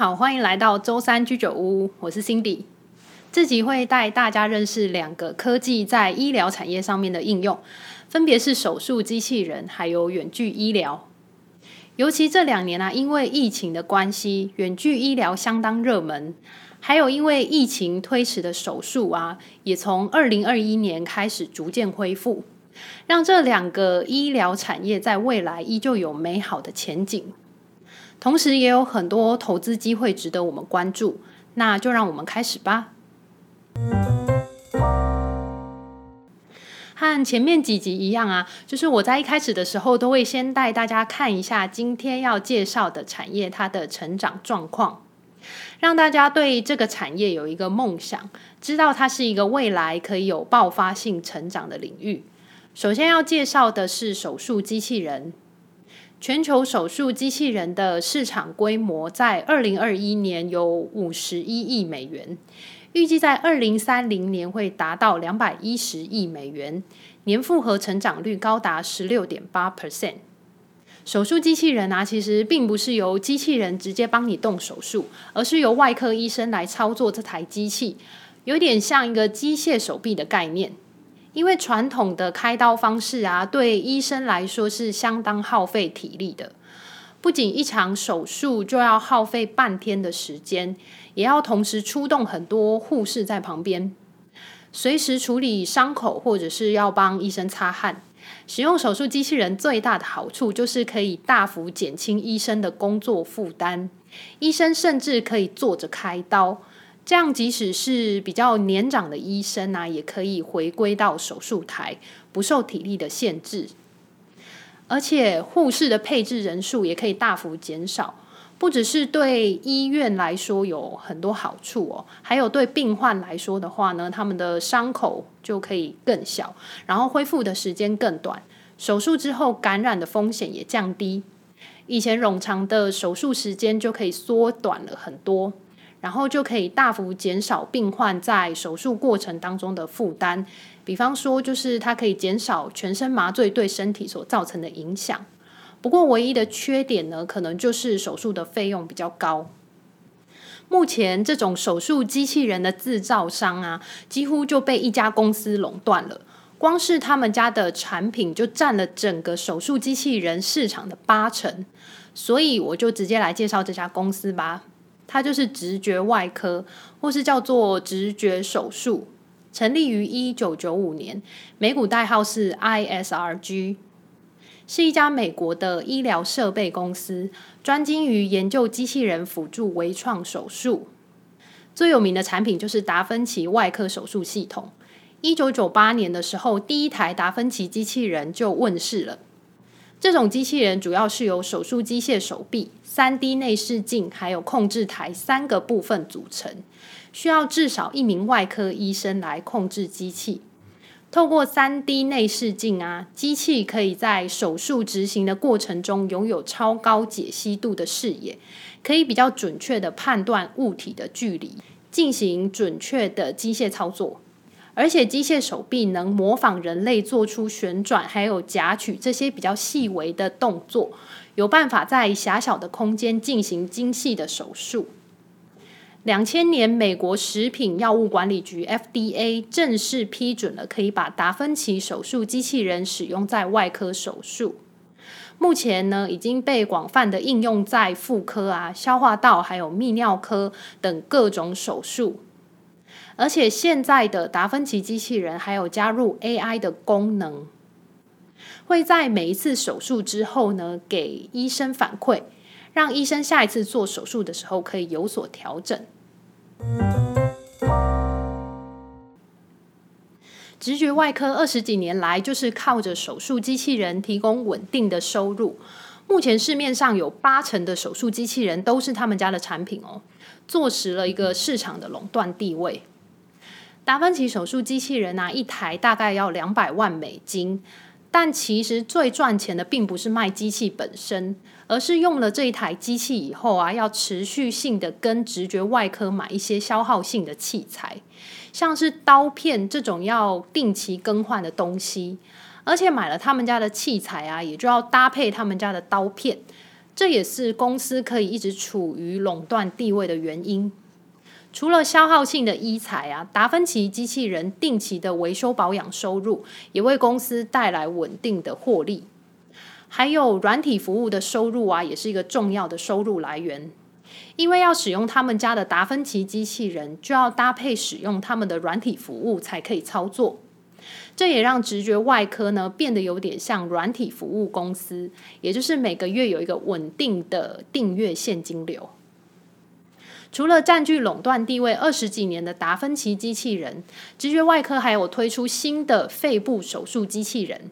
好，欢迎来到周三居酒屋，我是 Cindy。这集会带大家认识两个科技在医疗产业上面的应用，分别是手术机器人还有远距医疗。尤其这两年啊，因为疫情的关系，远距医疗相当热门。还有因为疫情推迟的手术啊，也从二零二一年开始逐渐恢复，让这两个医疗产业在未来依旧有美好的前景。同时，也有很多投资机会值得我们关注。那就让我们开始吧。和前面几集一样啊，就是我在一开始的时候都会先带大家看一下今天要介绍的产业它的成长状况，让大家对这个产业有一个梦想，知道它是一个未来可以有爆发性成长的领域。首先要介绍的是手术机器人。全球手术机器人的市场规模在二零二一年有五十一亿美元，预计在二零三零年会达到两百一十亿美元，年复合成长率高达十六点八 percent。手术机器人啊，其实并不是由机器人直接帮你动手术，而是由外科医生来操作这台机器，有点像一个机械手臂的概念。因为传统的开刀方式啊，对医生来说是相当耗费体力的。不仅一场手术就要耗费半天的时间，也要同时出动很多护士在旁边，随时处理伤口，或者是要帮医生擦汗。使用手术机器人最大的好处就是可以大幅减轻医生的工作负担，医生甚至可以坐着开刀。这样，即使是比较年长的医生啊，也可以回归到手术台，不受体力的限制。而且，护士的配置人数也可以大幅减少，不只是对医院来说有很多好处哦，还有对病患来说的话呢，他们的伤口就可以更小，然后恢复的时间更短，手术之后感染的风险也降低。以前冗长的手术时间就可以缩短了很多。然后就可以大幅减少病患在手术过程当中的负担，比方说，就是它可以减少全身麻醉对身体所造成的影响。不过，唯一的缺点呢，可能就是手术的费用比较高。目前，这种手术机器人的制造商啊，几乎就被一家公司垄断了。光是他们家的产品就占了整个手术机器人市场的八成。所以，我就直接来介绍这家公司吧。它就是直觉外科，或是叫做直觉手术，成立于一九九五年，美股代号是 ISRG，是一家美国的医疗设备公司，专精于研究机器人辅助微创手术。最有名的产品就是达芬奇外科手术系统。一九九八年的时候，第一台达芬奇机器人就问世了。这种机器人主要是由手术机械手臂、3D 内视镜还有控制台三个部分组成，需要至少一名外科医生来控制机器。透过 3D 内视镜啊，机器可以在手术执行的过程中拥有超高解析度的视野，可以比较准确地判断物体的距离，进行准确的机械操作。而且机械手臂能模仿人类做出旋转，还有夹取这些比较细微的动作，有办法在狭小的空间进行精细的手术。两千年，美国食品药物管理局 FDA 正式批准了可以把达芬奇手术机器人使用在外科手术。目前呢，已经被广泛的应用在妇科啊、消化道还有泌尿科等各种手术。而且现在的达芬奇机器人还有加入 AI 的功能，会在每一次手术之后呢，给医生反馈，让医生下一次做手术的时候可以有所调整。直觉外科二十几年来就是靠着手术机器人提供稳定的收入，目前市面上有八成的手术机器人都是他们家的产品哦，坐实了一个市场的垄断地位。达芬奇手术机器人啊，一台大概要两百万美金，但其实最赚钱的并不是卖机器本身，而是用了这一台机器以后啊，要持续性的跟直觉外科买一些消耗性的器材，像是刀片这种要定期更换的东西，而且买了他们家的器材啊，也就要搭配他们家的刀片。这也是公司可以一直处于垄断地位的原因。除了消耗性的医材啊，达芬奇机器人定期的维修保养收入也为公司带来稳定的获利。还有软体服务的收入啊，也是一个重要的收入来源。因为要使用他们家的达芬奇机器人，就要搭配使用他们的软体服务才可以操作。这也让直觉外科呢变得有点像软体服务公司，也就是每个月有一个稳定的订阅现金流。除了占据垄断地位二十几年的达芬奇机器人，直觉外科还有推出新的肺部手术机器人。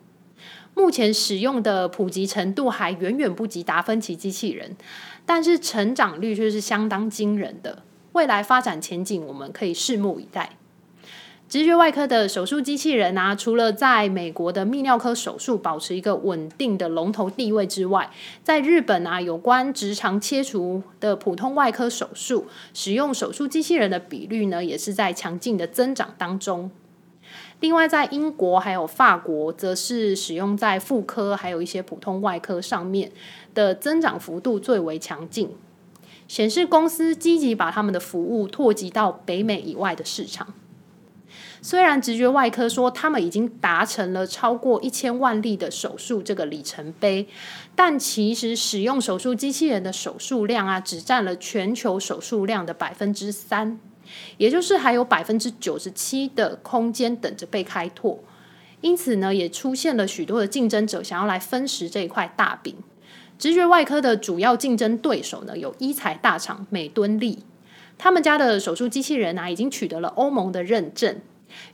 目前使用的普及程度还远远不及达芬奇机器人，但是成长率却是相当惊人的。未来发展前景，我们可以拭目以待。直觉外科的手术机器人啊，除了在美国的泌尿科手术保持一个稳定的龙头地位之外，在日本啊，有关直肠切除的普通外科手术，使用手术机器人的比率呢，也是在强劲的增长当中。另外，在英国还有法国，则是使用在妇科还有一些普通外科上面的增长幅度最为强劲，显示公司积极把他们的服务拓及到北美以外的市场。虽然直觉外科说他们已经达成了超过一千万例的手术这个里程碑，但其实使用手术机器人的手术量啊，只占了全球手术量的百分之三，也就是还有百分之九十七的空间等着被开拓。因此呢，也出现了许多的竞争者想要来分食这一块大饼。直觉外科的主要竞争对手呢，有医材大厂美敦力，他们家的手术机器人啊，已经取得了欧盟的认证。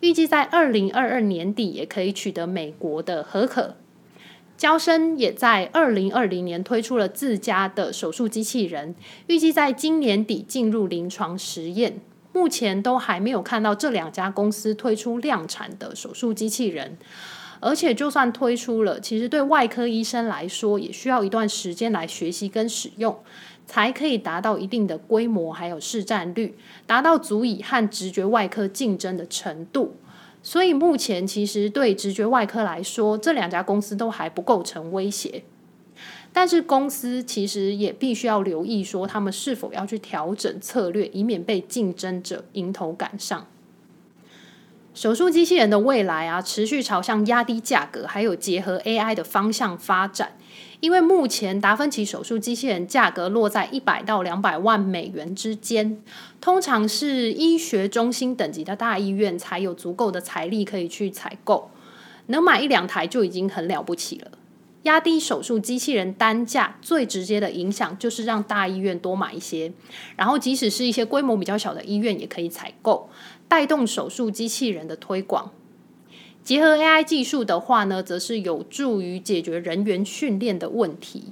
预计在二零二二年底也可以取得美国的核可。娇生也在二零二零年推出了自家的手术机器人，预计在今年底进入临床实验。目前都还没有看到这两家公司推出量产的手术机器人，而且就算推出了，其实对外科医生来说也需要一段时间来学习跟使用。才可以达到一定的规模，还有市占率，达到足以和直觉外科竞争的程度。所以目前其实对直觉外科来说，这两家公司都还不构成威胁。但是公司其实也必须要留意，说他们是否要去调整策略，以免被竞争者迎头赶上。手术机器人的未来啊，持续朝向压低价格，还有结合 AI 的方向发展。因为目前达芬奇手术机器人价格落在一百到两百万美元之间，通常是医学中心等级的大医院才有足够的财力可以去采购，能买一两台就已经很了不起了。压低手术机器人单价最直接的影响就是让大医院多买一些，然后即使是一些规模比较小的医院也可以采购，带动手术机器人的推广。结合 AI 技术的话呢，则是有助于解决人员训练的问题。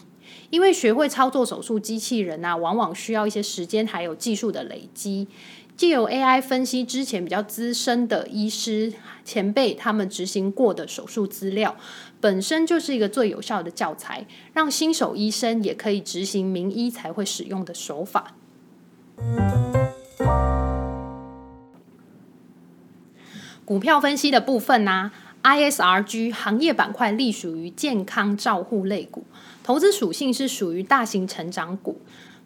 因为学会操作手术机器人啊，往往需要一些时间，还有技术的累积。借由 AI 分析之前比较资深的医师前辈他们执行过的手术资料，本身就是一个最有效的教材，让新手医生也可以执行名医才会使用的手法。股票分析的部分呢，ISRG 行业板块隶属于健康照护类股，投资属性是属于大型成长股，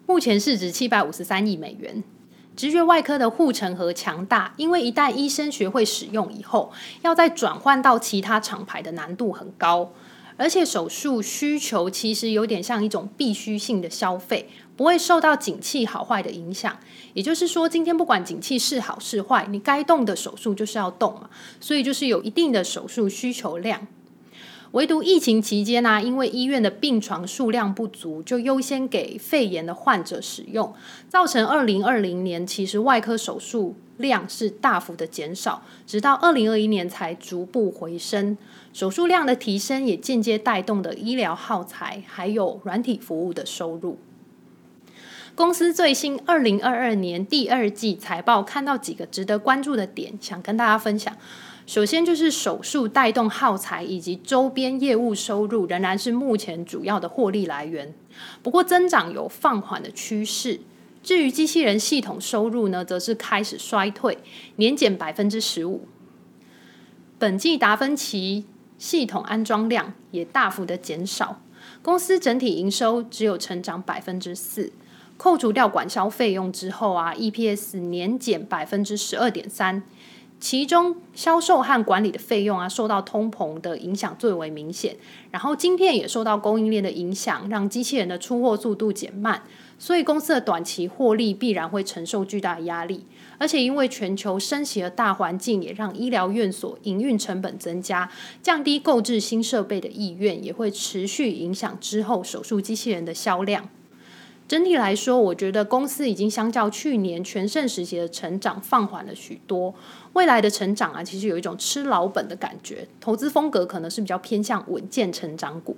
目前市值七百五十三亿美元。直觉外科的护城河强大，因为一旦医生学会使用以后，要再转换到其他厂牌的难度很高。而且手术需求其实有点像一种必须性的消费，不会受到景气好坏的影响。也就是说，今天不管景气是好是坏，你该动的手术就是要动嘛，所以就是有一定的手术需求量。唯独疫情期间呢、因为医院的病床数量不足，就优先给肺炎的患者使用，造成二零二零年其实外科手术量是大幅的减少，直到二零二一年才逐步回升。手术量的提升也间接带动了医疗耗材还有软体服务的收入。公司最新二零二二年第二季财报看到几个值得关注的点，想跟大家分享。首先就是手术带动耗材以及周边业务收入仍然是目前主要的获利来源，不过增长有放缓的趋势。至于机器人系统收入呢，则是开始衰退，年减百分之十五。本季达芬奇系统安装量也大幅的减少。公司整体营收只有成长百分之四，扣除掉管销费用之后啊，EPS 年减百分之十二点三。其中销售和管理的费用啊，受到通膨的影响最为明显。然后晶片也受到供应链的影响，让机器人的出货速度减慢，所以公司的短期获利必然会承受巨大的压力。而且因为全球升息的大环境，也让医疗院所营运成本增加，降低购置新设备的意愿，也会持续影响之后手术机器人的销量。整体来说，我觉得公司已经相较去年全盛时期的成长放缓了许多。未来的成长啊，其实有一种吃老本的感觉，投资风格可能是比较偏向稳健成长股。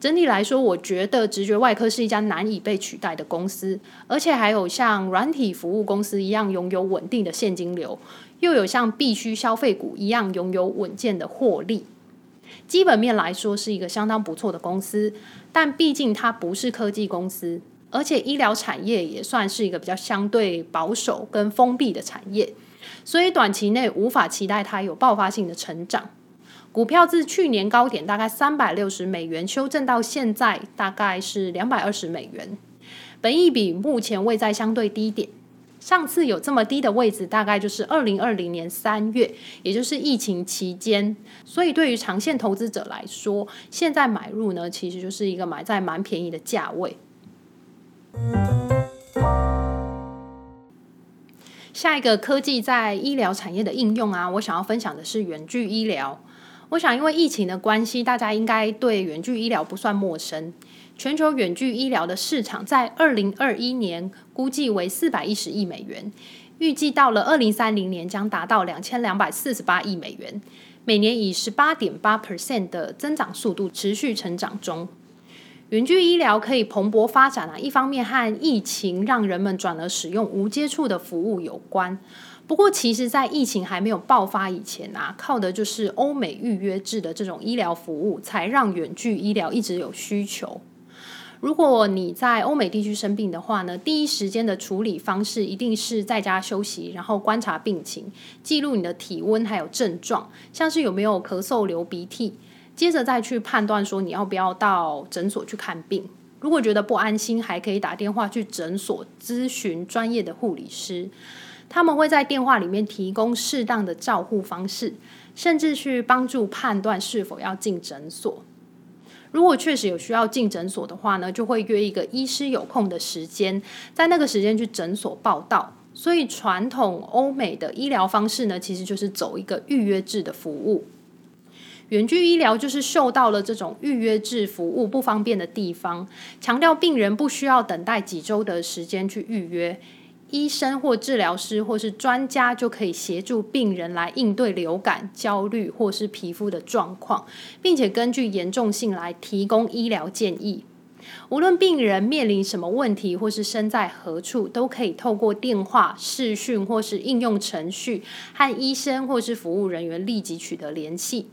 整体来说，我觉得直觉外科是一家难以被取代的公司，而且还有像软体服务公司一样拥有稳定的现金流，又有像必需消费股一样拥有稳健的获利。基本面来说是一个相当不错的公司，但毕竟它不是科技公司，而且医疗产业也算是一个比较相对保守跟封闭的产业，所以短期内无法期待它有爆发性的成长。股票自去年高点大概三百六十美元修正到现在大概是两百二十美元，本益比目前位在相对低点。上次有这么低的位置，大概就是二零二零年三月，也就是疫情期间。所以对于长线投资者来说，现在买入呢，其实就是一个买在蛮便宜的价位。下一个科技在医疗产业的应用啊，我想要分享的是远距医疗。我想因为疫情的关系，大家应该对远距医疗不算陌生。全球远距医疗的市场在二零二一年估计为四百一十亿美元，预计到了二零三零年将达到两千两百四十八亿美元，每年以十八点八 percent 的增长速度持续成长中。远距医疗可以蓬勃发展啊，一方面和疫情让人们转而使用无接触的服务有关。不过，其实，在疫情还没有爆发以前啊，靠的就是欧美预约制的这种医疗服务，才让远距医疗一直有需求。如果你在欧美地区生病的话呢，第一时间的处理方式一定是在家休息，然后观察病情，记录你的体温还有症状，像是有没有咳嗽、流鼻涕，接着再去判断说你要不要到诊所去看病。如果觉得不安心，还可以打电话去诊所咨询专业的护理师，他们会在电话里面提供适当的照护方式，甚至去帮助判断是否要进诊所。如果确实有需要进诊所的话呢，就会约一个医师有空的时间，在那个时间去诊所报到。所以传统欧美的医疗方式呢，其实就是走一个预约制的服务。远距医疗就是嗅到了这种预约制服务不方便的地方，强调病人不需要等待几周的时间去预约。医生或治疗师或是专家就可以协助病人来应对流感、焦虑或是皮肤的状况，并且根据严重性来提供医疗建议。无论病人面临什么问题或是身在何处，都可以透过电话、视讯或是应用程序和医生或是服务人员立即取得联系，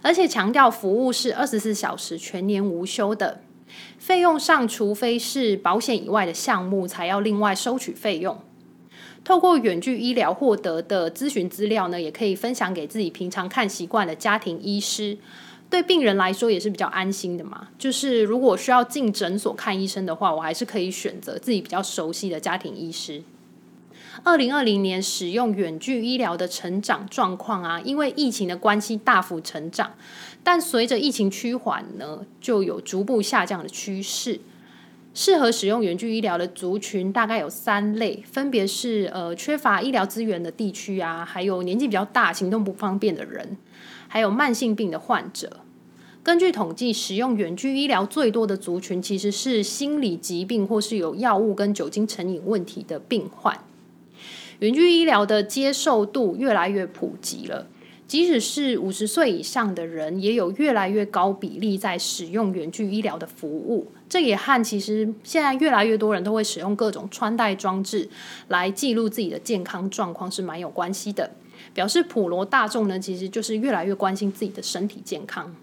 而且强调服务是二十四小时全年无休的。费用上，除非是保险以外的项目，才要另外收取费用。透过远距医疗获得的咨询资料呢，也可以分享给自己平常看习惯的家庭医师。对病人来说也是比较安心的嘛。就是如果需要进诊所看医生的话，我还是可以选择自己比较熟悉的家庭医师。二零二零年使用远距医疗的成长状况啊，因为疫情的关系大幅成长。但随着疫情趋缓呢，就有逐步下降的趋势。适合使用远距医疗的族群大概有三类，分别是呃缺乏医疗资源的地区啊，还有年纪比较大、行动不方便的人，还有慢性病的患者。根据统计，使用远距医疗最多的族群其实是心理疾病或是有药物跟酒精成瘾问题的病患。远距医疗的接受度越来越普及了。即使是五十岁以上的人，也有越来越高比例在使用远距医疗的服务。这也和其实现在越来越多人都会使用各种穿戴装置来记录自己的健康状况是蛮有关系的。表示普罗大众呢，其实就是越来越关心自己的身体健康。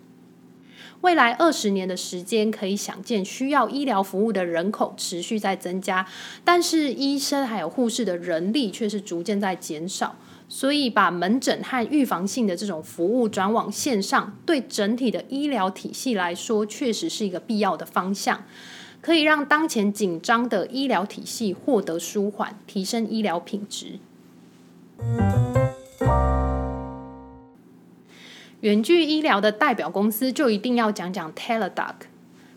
未来二十年的时间，可以想见需要医疗服务的人口持续在增加，但是医生还有护士的人力却是逐渐在减少。所以把门诊和预防性的这种服务转往线上，对整体的医疗体系来说，确实是一个必要的方向，可以让当前紧张的医疗体系获得舒缓，提升医疗品质。远距医疗的代表公司就一定要讲讲 Teladoc，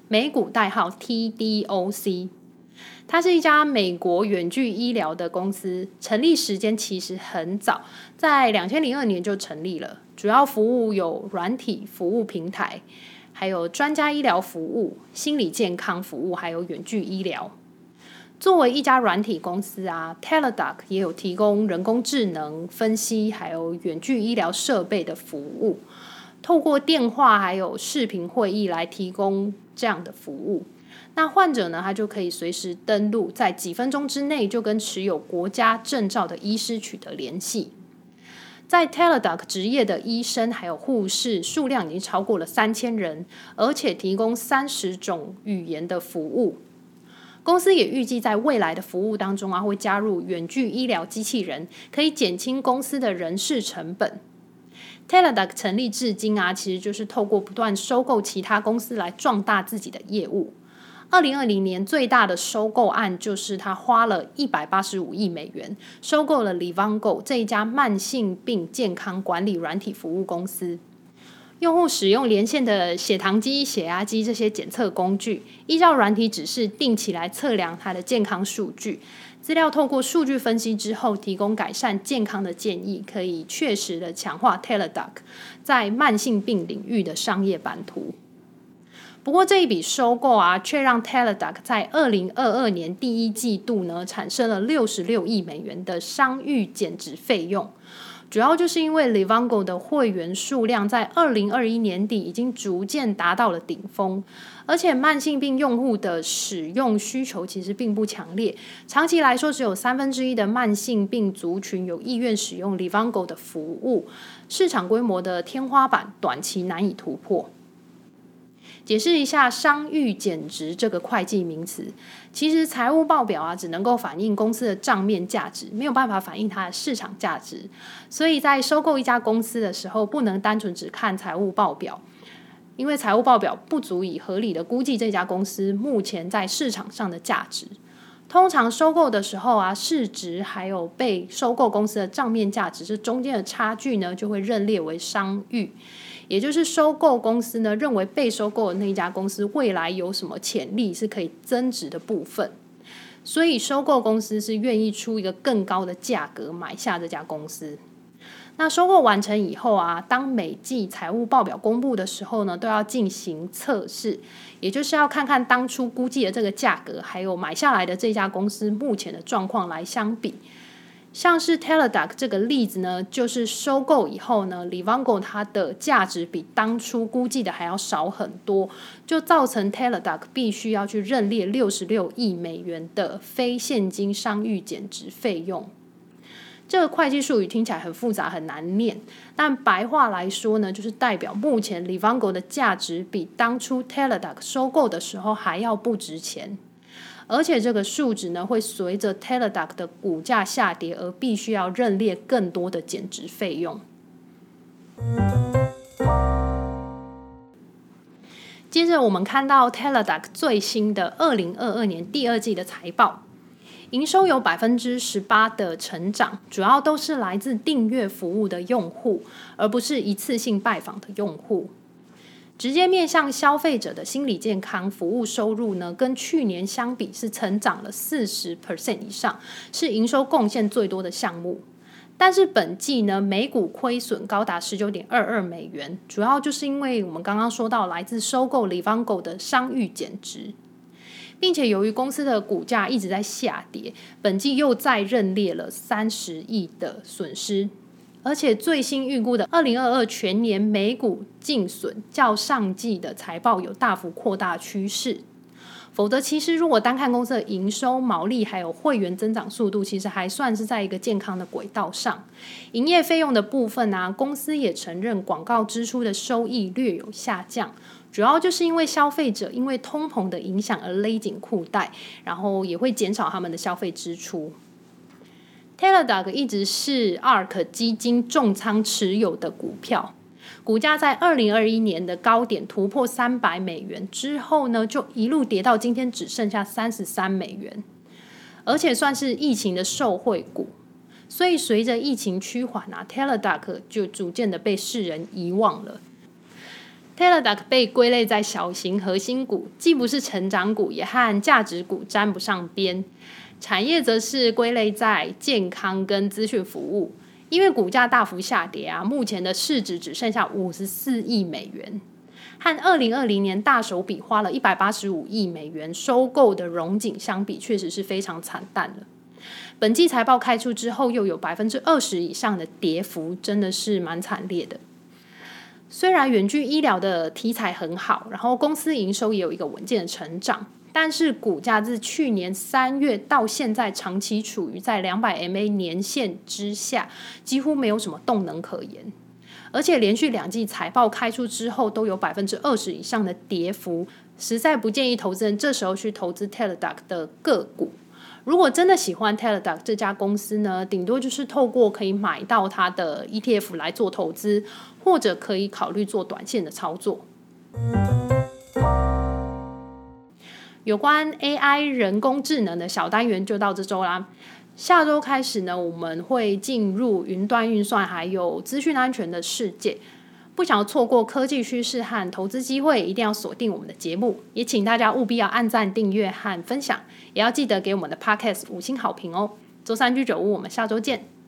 美股代号 TDOC。它是一家美国远距医疗的公司，成立时间其实很早，在两千零二年就成立了。主要服务有软体服务平台，还有专家医疗服务、心理健康服务，还有远距医疗。作为一家软体公司啊，Teladoc 也有提供人工智能分析，还有远距医疗设备的服务，透过电话还有视频会议来提供这样的服务。那患者呢，他就可以随时登录，在几分钟之内就跟持有国家证照的医师取得联系。在 Teladoc 执业的医生还有护士数量已经超过了三千人，而且提供三十种语言的服务。公司也预计在未来的服务当中啊，会加入远距医疗机器人，可以减轻公司的人事成本。Teladoc 成立至今啊，其实就是透过不断收购其他公司来壮大自己的业务。二零二零年最大的收购案就是他花了一百八十五亿美元收购了 Livongo 这一家慢性病健康管理软体服务公司。用户使用连线的血糖机、血压机这些检测工具，依照软体指示定期来测量它的健康数据。资料透过数据分析之后，提供改善健康的建议，可以确实的强化 Teladoc 在慢性病领域的商业版图。不过这一笔收购啊，却让 Teladoc 在二零二二年第一季度呢，产生了六十六亿美元的商誉减值费用。主要就是因为 Livongo 的会员数量在二零二一年底已经逐渐达到了顶峰，而且慢性病用户的使用需求其实并不强烈，长期来说只有三分之一的慢性病族群有意愿使用 Livongo 的服务，市场规模的天花板短期难以突破。解释一下商誉减值这个会计名词。其实财务报表啊，只能够反映公司的账面价值，没有办法反映它的市场价值。所以在收购一家公司的时候，不能单纯只看财务报表，因为财务报表不足以合理的估计这家公司目前在市场上的价值。通常收购的时候啊，市值还有被收购公司的账面价值这中间的差距呢，就会认列为商誉。也就是收购公司呢，认为被收购的那一家公司未来有什么潜力是可以增值的部分，所以收购公司是愿意出一个更高的价格买下这家公司。那收购完成以后啊，当每季财务报表公布的时候呢，都要进行测试，也就是要看看当初估计的这个价格，还有买下来的这家公司目前的状况来相比。像是 Teladoc 这个例子呢，就是收购以后呢，Livongo 它的价值比当初估计的还要少很多，就造成 Teladoc 必须要去认列六十六亿美元的非现金商誉减值费用。这个会计术语听起来很复杂很难念，但白话来说呢，就是代表目前 Livongo 的价值比当初 Teladoc 收购的时候还要不值钱。而且这个数值呢，会随着 Teladoc 的股价下跌而必须要认列更多的减值费用。接着我们看到 Teladoc 最新的二零二二年第二季的财报，营收有百分之十八的成长，主要都是来自订阅服务的用户，而不是一次性拜访的用户。直接面向消费者的心理健康服务收入呢，跟去年相比是成长了四十 percent 以上，是营收贡献最多的项目。但是本季呢，每股亏损高达十九点二二美元，主要就是因为我们刚刚说到来自收购 Livongo 的商誉减值，并且由于公司的股价一直在下跌，本季又再认列了三十亿的损失。而且最新预估的二零二二全年每股净损较上季的财报有大幅扩大趋势，否则其实如果单看公司的营收、毛利还有会员增长速度，其实还算是在一个健康的轨道上。营业费用的部分呢、公司也承认广告支出的收益略有下降，主要就是因为消费者因为通膨的影响而勒紧裤带，然后也会减少他们的消费支出。Teladoc 一直是 ARK 基金重仓持有的股票，股价在二零二一年的高点突破三百美元之后呢，就一路跌到今天只剩下三十三美元，而且算是疫情的受惠股。所以随着疫情趋缓啊，Teladoc 就逐渐的被世人遗忘了。Teladoc 被归类在小型核心股，既不是成长股，也和价值股沾不上边。产业则是归类在健康跟资讯服务，因为股价大幅下跌啊，目前的市值只剩下五十四亿美元，和二零二零年大手笔花了一百八十五亿美元收购的荣景相比，确实是非常惨淡了。本季财报开出之后，又有百分之二十以上的跌幅，真的是蛮惨烈的。虽然远距医疗的题材很好，然后公司营收也有一个稳健的成长，但是股价自去年三月到现在，长期处于在两百 MA 年线之下，几乎没有什么动能可言。而且连续两季财报开出之后，都有百分之二十以上的跌幅，实在不建议投资人这时候去投资 Teladoc 的个股。如果真的喜欢 Teladoc 这家公司呢，顶多就是透过可以买到它的 ETF 来做投资，或者可以考虑做短线的操作。有关 AI 人工智能的小单元就到这周啦。下周开始呢，我们会进入云端运算还有资讯安全的世界。不想要错过科技趋势和投资机会，一定要锁定我们的节目。也请大家务必要按赞、订阅和分享，也要记得给我们的 Podcast 五星好评哦。周三居酒屋，我们下周见。